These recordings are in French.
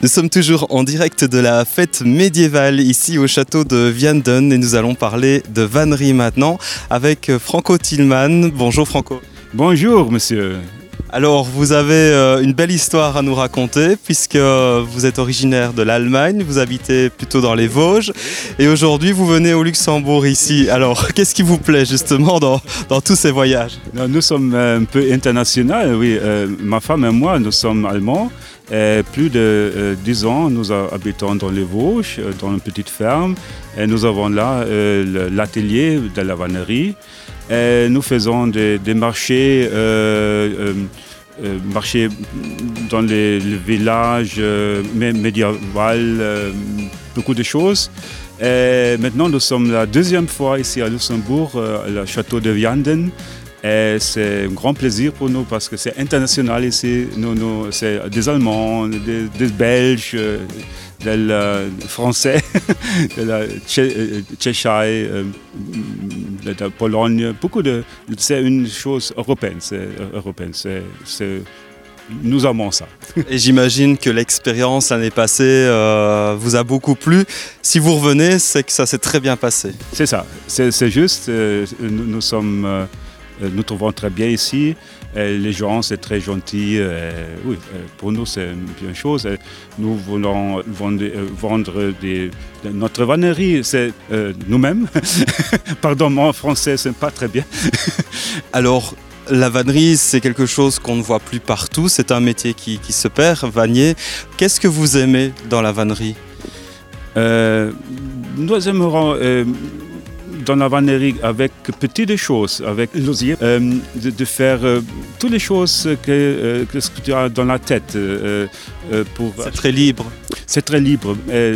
Nous sommes toujours en direct de la fête médiévale ici au château de Vianden et nous allons parler de vannerie maintenant avec Franco Tillman. Bonjour Franco. Bonjour monsieur. Alors vous avez euh, une belle histoire à nous raconter puisque vous êtes originaire de l'Allemagne, vous habitez plutôt dans les Vosges et aujourd'hui vous venez au Luxembourg ici. Alors qu'est-ce qui vous plaît justement dans, dans tous ces voyages? Nous sommes un peu international, oui. Euh, ma femme et moi, nous sommes allemands. Et plus de euh, 10 ans, nous habitons dans les Vosges, euh, dans une petite ferme. Et nous avons là euh, l'atelier de la vannerie. Nous faisons des, marchés, euh, euh, dans les, villages médiévaux, beaucoup de choses. Maintenant, nous sommes la deuxième fois ici à Luxembourg, le château de Vianden. Et c'est un grand plaisir pour nous parce que c'est international ici. Nous, nous, c'est des Allemands, des, des Belges, des euh, Français, de la Tchéchie, de la Pologne. Beaucoup de, c'est une chose européenne. C'est européenne. C'est, nous aimons ça. Et j'imagine que l'expérience l'année passée euh, vous a beaucoup plu. Si vous revenez, c'est que ça s'est très bien passé. C'est ça. C'est, c'est juste. Euh, nous, nous sommes. Euh, nous trouvons très bien ici. Et les gens, c'est très gentil. Et oui, pour nous, c'est une bonne chose. Nous voulons vendre, des, notre vannerie, c'est euh, nous-mêmes. Pardon, mon français, c'est pas très bien. Alors, la vannerie, c'est quelque chose qu'on ne voit plus partout. C'est un métier qui, qui se perd, vannier. Qu'est-ce que vous aimez dans la vannerie? Euh, Nous aimerons. Euh, dans la vannerie avec petites choses, avec l'osier, euh, de, de, faire euh, toutes les choses que, euh, que, ce que tu as dans la tête. pour... C'est très libre. C'est très libre. Et,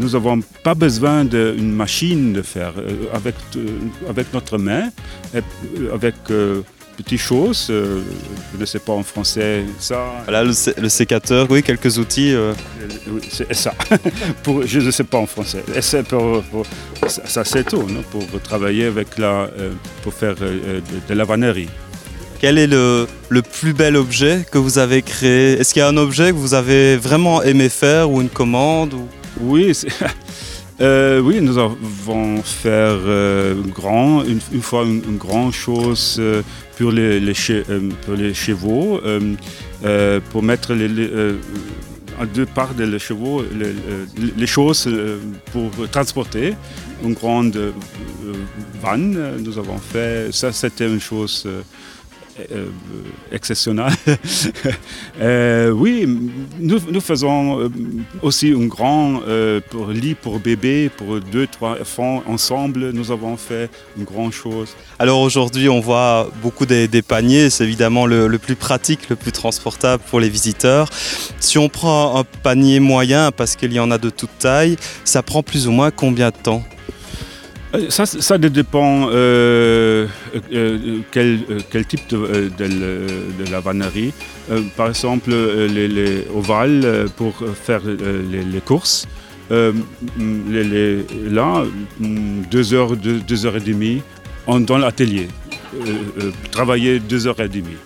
nous n'avons pas besoin d'une machine de faire. avec, avec notre main, et, avec petites choses, euh, je ne sais pas en français, ça. Voilà, le, le sécateur, oui, quelques outils. Euh. Oui, c'est ça. pour, je ne sais pas en français. Et pour, pour, ça, ça c'est tout, non? pour travailler avec la, euh, pour faire de, de la vannerie. Quel est le, le, plus bel objet que vous avez créé? Est-ce qu'il y a un objet que vous avez vraiment aimé faire ou une commande ou... Oui, Euh, oui, nous avons fait euh, grand, une, fois une, grande chose euh, pour, les, chevaux, pour mettre les, à deux parts des chevaux les choses pour transporter. Une grande vanne, nous avons fait, ça c'était une chose euh, exceptionnel. euh, oui, nous, faisons aussi un grand euh, lit pour bébé, pour deux, trois enfants ensemble. Nous avons fait une grande chose. Alors aujourd'hui, on voit beaucoup des, des paniers. C'est évidemment le, le, plus pratique, le plus transportable pour les visiteurs. Si on prend un panier moyen, parce qu'il y en a de toute taille, ça prend plus ou moins combien de temps? Ça, ça dépend euh, euh, quel, type de, la vannerie. Euh, par exemple, les, les, ovales pour faire les, courses. Là, deux heures, deux, heures et demie dans l'atelier. travailler deux heures et demie,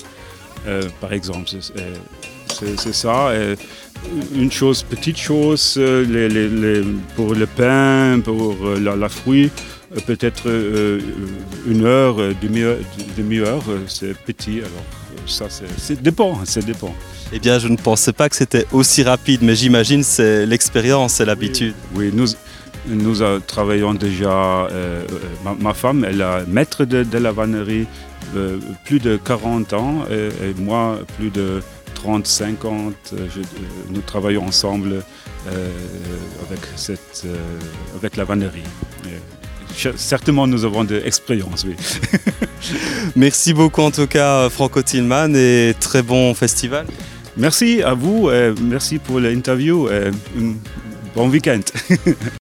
par exemple. C'est ça. Une chose, petite chose, pour le pain, pour la, la fruit, peut-être euh, une heure, demi-heure, demi c'est petit. Alors ça, c'est dépend, ça dépend. Eh bien, je ne pensais pas que c'était aussi rapide, mais j'imagine c'est l'expérience, c'est l'habitude. Oui, oui, nous, nous euh, travaillons déjà, euh, ma, ma, femme, elle est maître de, de la vannerie euh, plus de 40 ans et, et, moi plus de 30, 50. Je, nous travaillons ensemble avec, cette, avec la vannerie. Certainement nous avons de l'expérience, oui. Merci beaucoup en tout cas Franco Tillman et très bon festival. Merci à vous, merci pour l'interview, bon week-end.